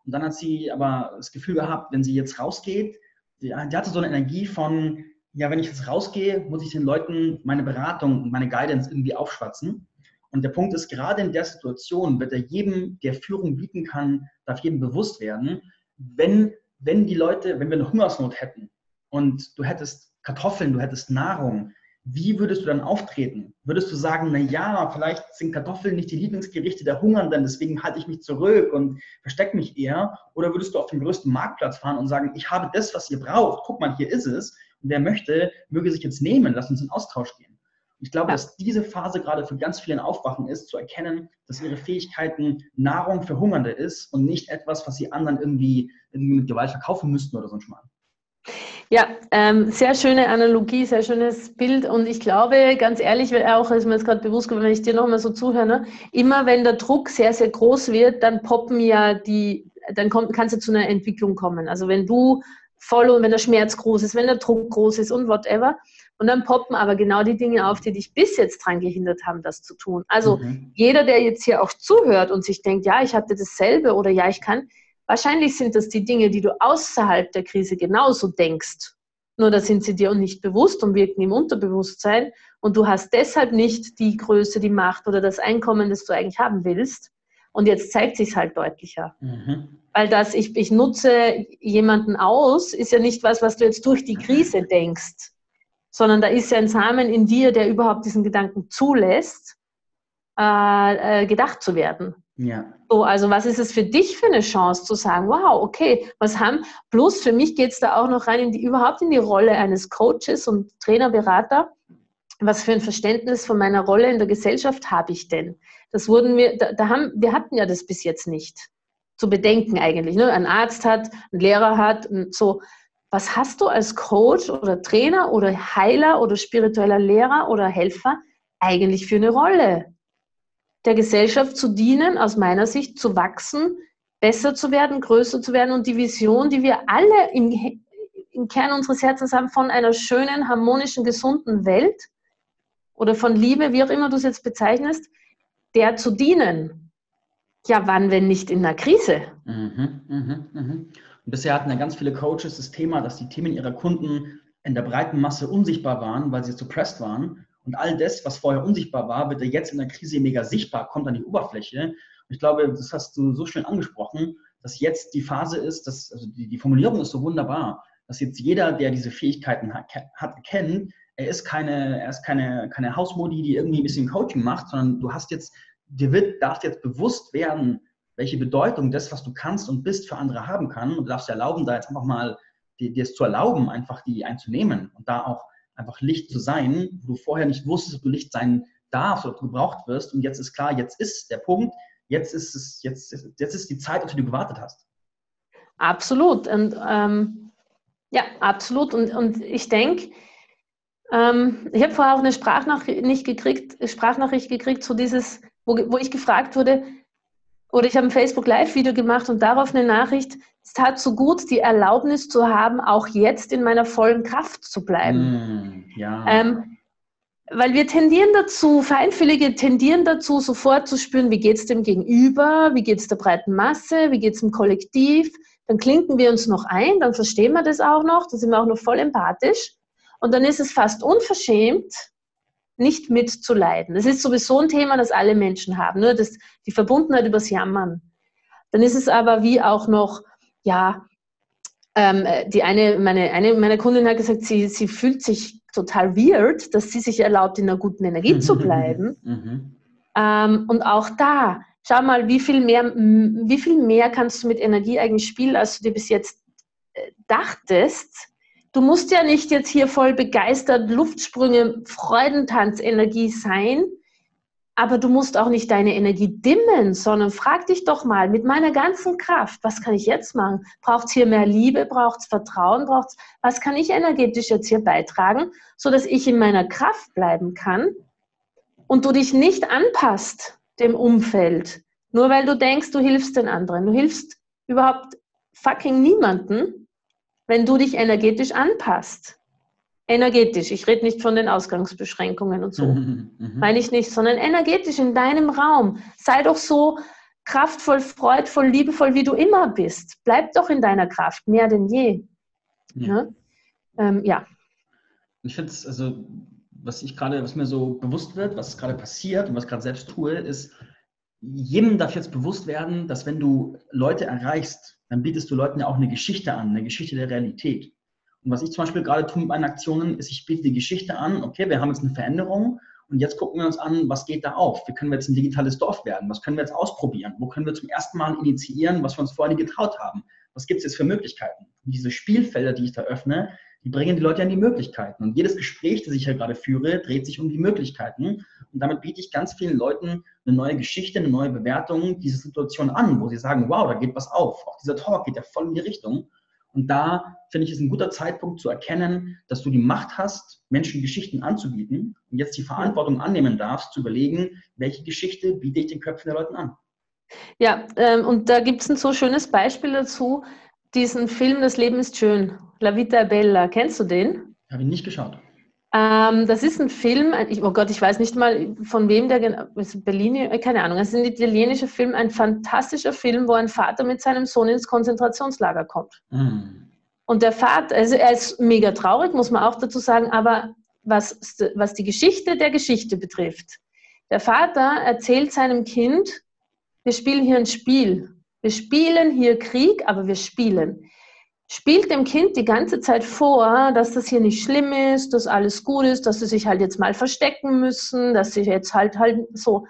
[SPEAKER 1] Und dann hat sie aber das Gefühl gehabt, wenn sie jetzt rausgeht, die, hatte so eine Energie von, ja, wenn ich jetzt rausgehe, muss ich den Leuten meine Beratung und meine Guidance irgendwie aufschwatzen. Und der Punkt ist, gerade in der Situation wird er jedem, der Führung bieten kann, darf jedem bewusst werden, wenn, wenn die Leute, wenn wir eine Hungersnot hätten und du hättest Kartoffeln, du hättest Nahrung, wie würdest du dann auftreten? Würdest du sagen, na ja, vielleicht sind Kartoffeln nicht die Lieblingsgerichte der Hungernden, deswegen halte ich mich zurück und verstecke mich eher? Oder würdest du auf den größten Marktplatz fahren und sagen, ich habe das, was ihr braucht, guck mal, hier ist es. Und wer möchte, möge sich jetzt nehmen, lass uns in Austausch gehen. Ich glaube, dass diese Phase gerade für ganz viele ein Aufwachen ist, zu erkennen, dass ihre Fähigkeiten Nahrung für Hungernde ist und nicht etwas, was sie anderen irgendwie, irgendwie mit Gewalt verkaufen müssten oder so ein Schmarrn.
[SPEAKER 2] Ja, ähm, sehr schöne Analogie, sehr schönes Bild. Und ich glaube, ganz ehrlich, auch ist mir jetzt gerade bewusst geworden, wenn ich dir nochmal so zuhöre, ne, immer wenn der Druck sehr, sehr groß wird, dann poppen ja die, dann kommt, kannst du zu einer Entwicklung kommen. Also wenn du voll und wenn der Schmerz groß ist, wenn der Druck groß ist und whatever. Und dann poppen aber genau die Dinge auf, die dich bis jetzt daran gehindert haben, das zu tun. Also mhm. jeder, der jetzt hier auch zuhört und sich denkt, ja, ich hatte dasselbe oder ja, ich kann, Wahrscheinlich sind das die Dinge, die du außerhalb der Krise genauso denkst. Nur da sind sie dir nicht bewusst und wirken im Unterbewusstsein. Und du hast deshalb nicht die Größe, die Macht oder das Einkommen, das du eigentlich haben willst. Und jetzt zeigt sich halt deutlicher. Mhm. Weil das, ich, ich nutze jemanden aus, ist ja nicht was, was du jetzt durch die Krise denkst, sondern da ist ja ein Samen in dir, der überhaupt diesen Gedanken zulässt, äh, äh, gedacht zu werden. Ja. So, also was ist es für dich für eine Chance zu sagen, wow, okay, was haben, plus für mich geht es da auch noch rein in die, überhaupt in die Rolle eines Coaches und Trainer, Berater. Was für ein Verständnis von meiner Rolle in der Gesellschaft habe ich denn? Das wurden wir, da, da haben, wir hatten ja das bis jetzt nicht zu bedenken eigentlich. Ne? Ein Arzt hat, ein Lehrer hat, so. Was hast du als Coach oder Trainer oder Heiler oder spiritueller Lehrer oder Helfer eigentlich für eine Rolle? Der Gesellschaft zu dienen, aus meiner Sicht zu wachsen, besser zu werden, größer zu werden und die Vision, die wir alle im, im Kern unseres Herzens haben, von einer schönen, harmonischen, gesunden Welt oder von Liebe, wie auch immer du es jetzt bezeichnest, der zu dienen. Ja, wann, wenn nicht in einer Krise? Mhm,
[SPEAKER 1] mh, mh. Und bisher hatten ja ganz viele Coaches das Thema, dass die Themen ihrer Kunden in der breiten Masse unsichtbar waren, weil sie suppressed waren. Und all das, was vorher unsichtbar war, wird jetzt in der Krise mega sichtbar, kommt an die Oberfläche. Und ich glaube, das hast du so schön angesprochen, dass jetzt die Phase ist, dass, also die, die Formulierung ist so wunderbar, dass jetzt jeder, der diese Fähigkeiten hat, hat erkennt, er ist keine, er ist keine, keine Hausmodi, die irgendwie ein bisschen Coaching macht, sondern du hast jetzt, dir wird, darf jetzt bewusst werden, welche Bedeutung das, was du kannst und bist, für andere haben kann. Und du darfst dir erlauben, da jetzt einfach mal dir es zu erlauben, einfach die einzunehmen und da auch einfach Licht zu sein, wo du vorher nicht wusstest, ob du Licht sein darfst oder ob du gebraucht wirst. Und jetzt ist klar, jetzt ist der Punkt, jetzt ist es, jetzt, jetzt ist die Zeit, auf die du gewartet hast.
[SPEAKER 2] Absolut. Und ähm, ja, absolut. Und, und ich denke, ähm, ich habe vorher auch eine Sprachnachricht gekriegt, Sprachnachricht gekriegt, so dieses, wo, wo ich gefragt wurde, oder ich habe ein Facebook Live-Video gemacht und darauf eine Nachricht, es tat so gut, die Erlaubnis zu haben, auch jetzt in meiner vollen Kraft zu bleiben. Mm, ja. ähm, weil wir tendieren dazu, Feinfühlige tendieren dazu, sofort zu spüren, wie geht es dem Gegenüber, wie geht es der breiten Masse, wie geht es dem Kollektiv. Dann klinken wir uns noch ein, dann verstehen wir das auch noch, dann sind wir auch noch voll empathisch. Und dann ist es fast unverschämt, nicht mitzuleiden. Das ist sowieso ein Thema, das alle Menschen haben, nur das, die Verbundenheit übers Jammern. Dann ist es aber wie auch noch, ja, ähm, die eine, meine, eine meiner Kundinnen hat gesagt, sie, sie fühlt sich total weird, dass sie sich erlaubt, in einer guten Energie zu bleiben. Mhm. Ähm, und auch da, schau mal, wie viel, mehr, wie viel mehr kannst du mit Energie eigentlich spielen, als du dir bis jetzt äh, dachtest. Du musst ja nicht jetzt hier voll begeistert, Luftsprünge, Freudentanz, Energie sein, aber du musst auch nicht deine Energie dimmen, sondern frag dich doch mal mit meiner ganzen Kraft, was kann ich jetzt machen? Braucht es hier mehr Liebe? Braucht es Vertrauen? Braucht's, was kann ich energetisch jetzt hier beitragen, sodass ich in meiner Kraft bleiben kann und du dich nicht anpasst dem Umfeld, nur weil du denkst, du hilfst den anderen. Du hilfst überhaupt fucking niemanden, wenn du dich energetisch anpasst energetisch. Ich rede nicht von den Ausgangsbeschränkungen und so. Mhm, Meine ich nicht, sondern energetisch in deinem Raum. Sei doch so kraftvoll, freudvoll, liebevoll, wie du immer bist. Bleib doch in deiner Kraft, mehr denn je. Ja. ja? Ähm, ja.
[SPEAKER 1] Ich finde es, also, was ich gerade, was mir so bewusst wird, was gerade passiert und was ich gerade selbst tue, ist, jedem darf jetzt bewusst werden, dass wenn du Leute erreichst, dann bietest du Leuten ja auch eine Geschichte an, eine Geschichte der Realität. Und was ich zum Beispiel gerade tue mit meinen Aktionen, ist, ich biete die Geschichte an, okay, wir haben jetzt eine Veränderung und jetzt gucken wir uns an, was geht da auf? Wie können wir jetzt ein digitales Dorf werden? Was können wir jetzt ausprobieren? Wo können wir zum ersten Mal initiieren, was wir uns vorher nie getraut haben? Was gibt es jetzt für Möglichkeiten? Und diese Spielfelder, die ich da öffne, die bringen die Leute an die Möglichkeiten. Und jedes Gespräch, das ich hier gerade führe, dreht sich um die Möglichkeiten. Und damit biete ich ganz vielen Leuten eine neue Geschichte, eine neue Bewertung dieser Situation an, wo sie sagen, wow, da geht was auf. Auch dieser Talk geht ja voll in die Richtung. Und da finde ich es ein guter Zeitpunkt zu erkennen, dass du die Macht hast, Menschen Geschichten anzubieten und jetzt die Verantwortung annehmen darfst, zu überlegen, welche Geschichte biete ich den Köpfen der Leute an.
[SPEAKER 2] Ja, ähm, und da gibt es ein so schönes Beispiel dazu, diesen Film Das Leben ist schön, La Vita Bella. Kennst du den?
[SPEAKER 1] Habe ich nicht geschaut.
[SPEAKER 2] Ähm, das ist ein Film, ich, oh Gott, ich weiß nicht mal von wem der genau ist. Bellini, äh, keine Ahnung. Es ist ein italienischer Film, ein fantastischer Film, wo ein Vater mit seinem Sohn ins Konzentrationslager kommt. Mhm. Und der Vater, also er ist mega traurig, muss man auch dazu sagen, aber was, was die Geschichte der Geschichte betrifft, der Vater erzählt seinem Kind, wir spielen hier ein Spiel. Wir spielen hier Krieg, aber wir spielen spielt dem Kind die ganze Zeit vor, dass das hier nicht schlimm ist, dass alles gut ist, dass sie sich halt jetzt mal verstecken müssen, dass sie jetzt halt halt so.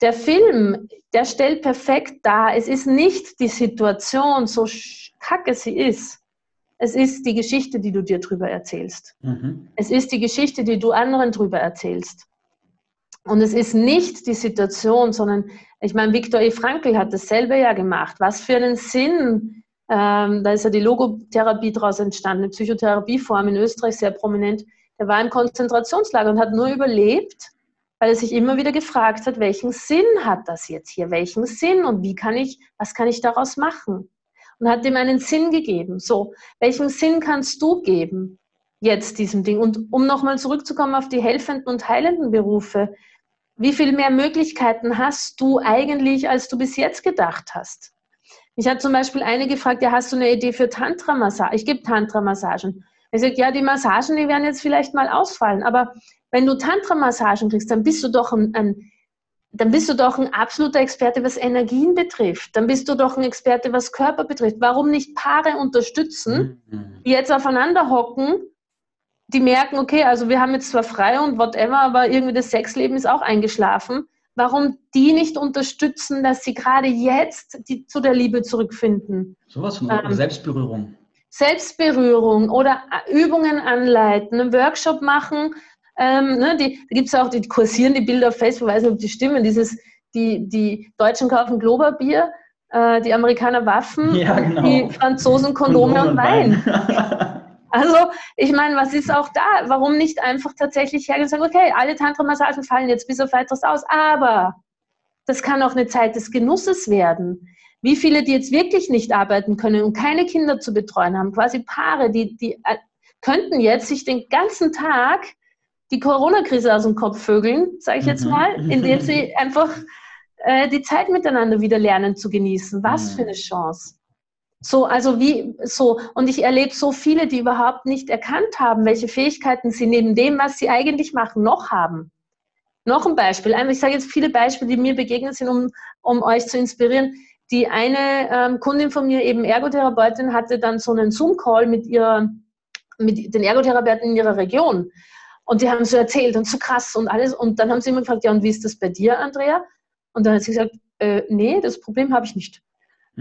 [SPEAKER 2] Der Film, der stellt perfekt dar, es ist nicht die Situation, so kacke sie ist. Es ist die Geschichte, die du dir drüber erzählst. Mhm. Es ist die Geschichte, die du anderen drüber erzählst. Und es ist nicht die Situation, sondern ich meine, Viktor E. Frankl hat dasselbe ja gemacht. Was für einen Sinn ähm, da ist ja die Logotherapie daraus entstanden, eine Psychotherapieform in Österreich sehr prominent. Der war im Konzentrationslager und hat nur überlebt, weil er sich immer wieder gefragt hat, welchen Sinn hat das jetzt hier? Welchen Sinn und wie kann ich, was kann ich daraus machen? Und hat ihm einen Sinn gegeben. So, welchen Sinn kannst du geben jetzt diesem Ding? Und um nochmal zurückzukommen auf die helfenden und heilenden Berufe, wie viel mehr Möglichkeiten hast du eigentlich, als du bis jetzt gedacht hast? Ich habe zum Beispiel eine gefragt, ja, hast du eine Idee für Tantra-Massage? Ich gebe Tantra-Massagen. Er sagt, ja, die Massagen, die werden jetzt vielleicht mal ausfallen, aber wenn du Tantra-Massagen kriegst, dann bist du doch ein, ein dann bist du doch ein absoluter Experte, was Energien betrifft. Dann bist du doch ein Experte, was Körper betrifft. Warum nicht Paare unterstützen, mhm. die jetzt aufeinander hocken, die merken, okay, also wir haben jetzt zwar frei und whatever, aber irgendwie das Sexleben ist auch eingeschlafen warum die nicht unterstützen, dass sie gerade jetzt die, zu der Liebe zurückfinden.
[SPEAKER 1] Sowas von ähm, Selbstberührung.
[SPEAKER 2] Selbstberührung oder Übungen anleiten, einen Workshop machen. Ähm, ne, die, da gibt es auch, die kursieren die Bilder auf Facebook, weiß nicht, ob die stimmen, dieses, die, die Deutschen kaufen Globerbier, äh, die Amerikaner Waffen,
[SPEAKER 1] ja, genau.
[SPEAKER 2] die Franzosen Kondome, Kondome und, Wein. Wein. also, ich meine, was ist auch da? Warum nicht einfach tatsächlich hergehen und sagen, okay, alle Tantra-Massagen fallen jetzt bis auf weiteres aus, aber das kann auch eine Zeit des Genusses werden. Wie viele, die jetzt wirklich nicht arbeiten können und keine Kinder zu betreuen haben, quasi Paare, die, die äh, könnten jetzt sich den ganzen Tag die Corona-Krise aus dem Kopf vögeln, sage ich jetzt mhm. mal, indem sie einfach äh, die Zeit miteinander wieder lernen zu genießen. Was mhm. für eine Chance. So, also wie, so, und ich erlebe so viele, die überhaupt nicht erkannt haben, welche Fähigkeiten sie neben dem, was sie eigentlich machen, noch haben. Noch ein Beispiel. Ich sage jetzt viele Beispiele, die mir begegnet sind, um, um euch zu inspirieren. Die eine ähm, Kundin von mir, eben Ergotherapeutin, hatte dann so einen Zoom-Call mit ihrer, mit den Ergotherapeuten in ihrer Region. Und die haben so erzählt und so krass und alles. Und dann haben sie immer gefragt, ja, und wie ist das bei dir, Andrea? Und dann hat sie gesagt, äh, nee, das Problem habe ich nicht.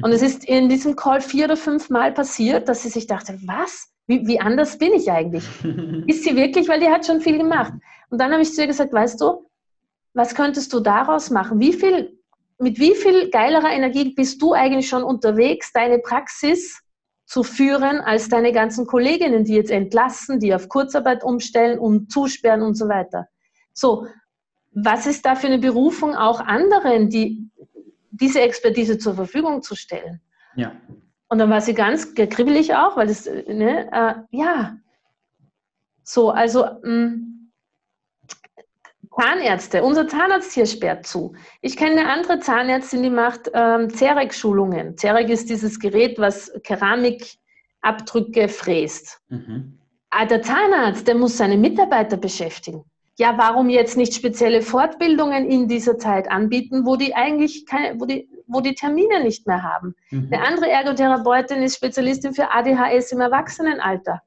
[SPEAKER 2] Und es ist in diesem Call vier oder fünf Mal passiert, dass sie sich dachte, was? Wie, wie anders bin ich eigentlich? ist sie wirklich, weil die hat schon viel gemacht. Und dann habe ich zu ihr gesagt, weißt du, was könntest du daraus machen? Wie viel mit wie viel geilerer Energie bist du eigentlich schon unterwegs, deine Praxis zu führen, als deine ganzen Kolleginnen, die jetzt entlassen, die auf Kurzarbeit umstellen und zusperren und so weiter. So, was ist da für eine Berufung auch anderen, die diese Expertise zur Verfügung zu stellen?
[SPEAKER 1] Ja.
[SPEAKER 2] Und dann war sie ganz kribbelig auch, weil das, ne, äh, ja, so, also, mh, mm, Zahnärzte, unser Zahnarzt hier sperrt zu. Ich kenne eine andere Zahnärztin, die macht ähm, CEREC-Schulungen. CEREC ist dieses Gerät, was Keramikabdrücke fräst. Mhm. Aber ah, der Zahnarzt, der muss seine Mitarbeiter beschäftigen. Ja, warum jetzt nicht spezielle Fortbildungen in dieser Zeit anbieten, wo die eigentlich keine, wo die, wo die Termine nicht mehr haben? Mhm. Eine andere Ergotherapeutin ist Spezialistin für ADHS im Erwachsenenalter.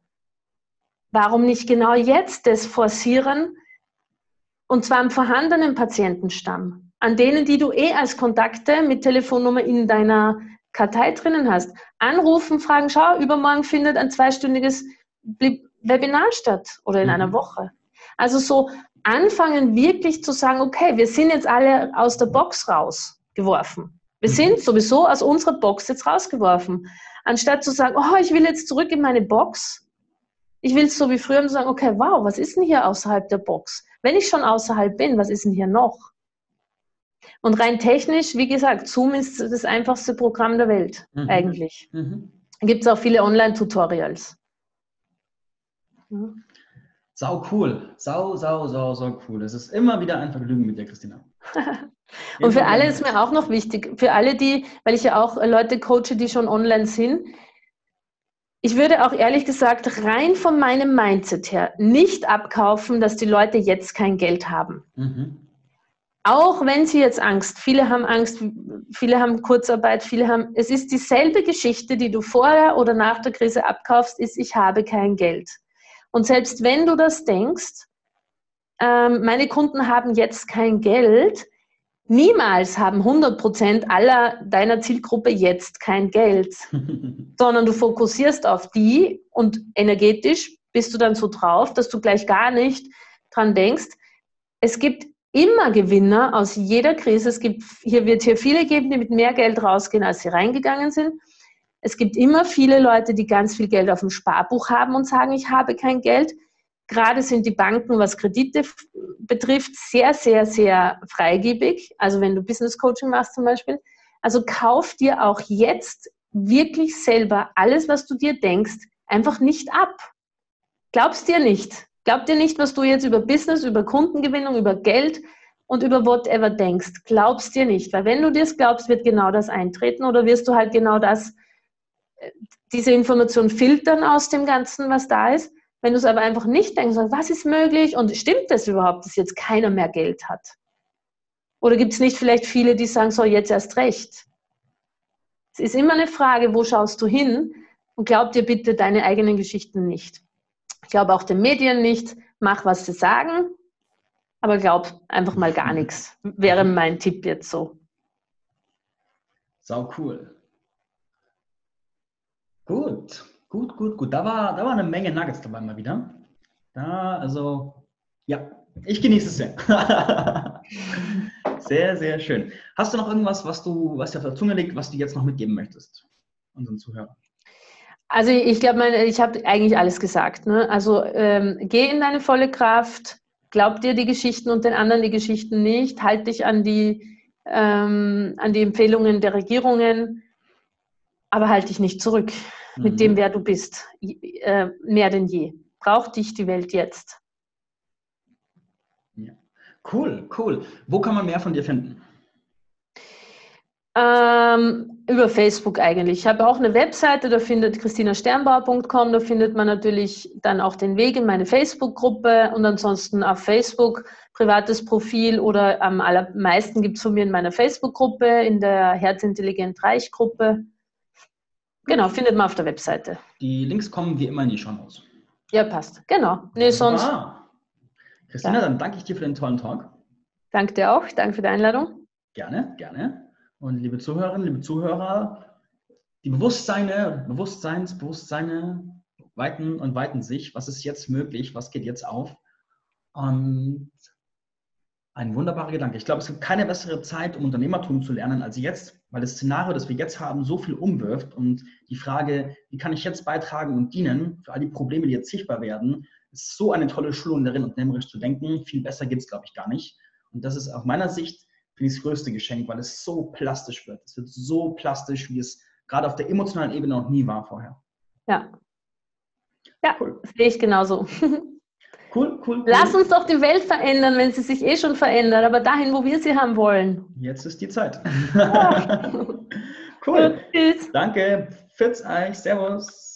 [SPEAKER 2] Warum nicht genau jetzt das forcieren, und zwar am vorhandenen Patientenstamm, an denen, die du eh als Kontakte mit Telefonnummer in deiner Kartei drinnen hast. Anrufen, fragen, schau, übermorgen findet ein zweistündiges Webinar statt oder in mhm. einer Woche. Also so anfangen wirklich zu sagen, okay, wir sind jetzt alle aus der Box rausgeworfen. Wir mhm. sind sowieso aus unserer Box jetzt rausgeworfen. Anstatt zu sagen, oh, ich will jetzt zurück in meine Box. Ich will es so wie früher und sagen, okay, wow, was ist denn hier außerhalb der Box? Wenn ich schon außerhalb bin, was ist denn hier noch? Und rein technisch, wie gesagt, Zoom ist das einfachste Programm der Welt mhm. eigentlich. Mhm. Gibt es auch viele Online-Tutorials.
[SPEAKER 1] Ja. Sau cool. Sau, sau, sau, sau cool. Es ist immer wieder ein Vergnügen mit dir, Christina.
[SPEAKER 2] Und für alle ist mir auch noch wichtig, für alle, die, weil ich ja auch Leute coache, die schon online sind, ich würde auch ehrlich gesagt rein von meinem Mindset her nicht abkaufen, dass die Leute jetzt kein Geld haben. Mhm. Auch wenn sie jetzt Angst, viele haben Angst, viele haben Kurzarbeit, viele haben, es ist dieselbe Geschichte, die du vorher oder nach der Krise abkaufst, ist, ich habe kein Geld. Und selbst wenn du das denkst, ähm, meine Kunden haben jetzt kein Geld, Niemals haben 100% aller deiner Zielgruppe jetzt kein Geld, sondern du fokussierst auf die und energetisch bist du dann so drauf, dass du gleich gar nicht dran denkst. Es gibt immer Gewinner aus jeder Krise. Es gibt, hier wird hier viele geben, die mit mehr Geld rausgehen, als sie reingegangen sind. Es gibt immer viele Leute, die ganz viel Geld auf dem Sparbuch haben und sagen, ich habe kein Geld. Gerade sind die Banken, was Kredite betrifft, sehr, sehr, sehr freigebig. Also wenn du Business Coaching machst zum Beispiel. Also kauf dir auch jetzt wirklich selber alles, was du dir denkst, einfach nicht ab. Glaubst dir nicht. Glaub dir nicht, was du jetzt über Business, über Kundengewinnung, über Geld und über whatever denkst. Glaubst dir nicht. Weil wenn du dir es glaubst, wird genau das eintreten oder wirst du halt genau das, diese Information filtern aus dem Ganzen, was da ist. Wenn du es aber einfach nicht denkst, was ist möglich und stimmt das überhaupt, dass jetzt keiner mehr Geld hat? Oder gibt es nicht vielleicht viele, die sagen, so jetzt erst recht? Es ist immer eine Frage, wo schaust du hin? Und glaub dir bitte deine eigenen Geschichten nicht. Ich glaube auch den Medien nicht. Mach, was sie sagen. Aber glaub einfach mal gar nichts. Wäre mein Tipp jetzt so.
[SPEAKER 1] Sau cool. Gut, gut, gut, gut. Da war, da war eine Menge Nuggets dabei mal wieder. Da, also, ja, ich genieße es sehr. sehr, sehr schön. Hast du noch irgendwas, was du, was dir auf der Zunge liegt, was du jetzt noch mitgeben möchtest, unseren Zuhörern?
[SPEAKER 2] Also ich glaube, ich habe eigentlich alles gesagt. Ne? Also ähm, geh in deine volle Kraft, glaub dir die Geschichten und den anderen die Geschichten nicht, halt dich an die, ähm, an die Empfehlungen der Regierungen, aber halt dich nicht zurück mhm. mit dem, wer du bist, äh, mehr denn je. Braucht dich die Welt jetzt.
[SPEAKER 1] Ja. Cool, cool. Wo kann man mehr von dir finden?
[SPEAKER 2] Ähm, über Facebook eigentlich. Ich habe auch eine Webseite, da findet christinasternbauer.com, da findet man natürlich dann auch den Weg in meine Facebook-Gruppe und ansonsten auf Facebook privates Profil oder am allermeisten gibt es von mir in meiner Facebook-Gruppe, in der Herzintelligent Reich-Gruppe. Genau, findet man auf der Webseite.
[SPEAKER 1] Die Links kommen wie immer in die Show Notes.
[SPEAKER 2] Ja, passt. Genau. Nee, sonst.
[SPEAKER 1] Christina, ja. dann danke ich dir für den tollen Talk.
[SPEAKER 2] Danke dir auch. Danke für die Einladung.
[SPEAKER 1] Gerne, gerne. Und liebe Zuhörerinnen, liebe Zuhörer, die Bewusstseine, Bewusstseinsbewusstseine weiten und weiten sich. Was ist jetzt möglich? Was geht jetzt auf? Und ein wunderbarer Gedanke. Ich glaube, es gibt keine bessere Zeit, um Unternehmertum zu lernen als jetzt, weil das Szenario, das wir jetzt haben, so viel umwirft und die Frage, wie kann ich jetzt beitragen und dienen für all die Probleme, die jetzt sichtbar werden, ist so eine tolle Schulung darin, unternehmerisch zu denken. Viel besser gibt es, glaube ich, gar nicht. Und das ist aus meiner Sicht finde ich das größte Geschenk, weil es so plastisch wird. Es wird so plastisch, wie es gerade auf der emotionalen Ebene noch nie war vorher.
[SPEAKER 2] Ja. Ja, cool. sehe ich genauso.
[SPEAKER 1] Cool, cool, cool.
[SPEAKER 2] Lass uns doch die Welt verändern, wenn sie sich eh schon verändert, aber dahin, wo wir sie haben wollen.
[SPEAKER 1] Jetzt ist die Zeit. Ja. cool. Tschüss. Danke. Fitz euch. Servus.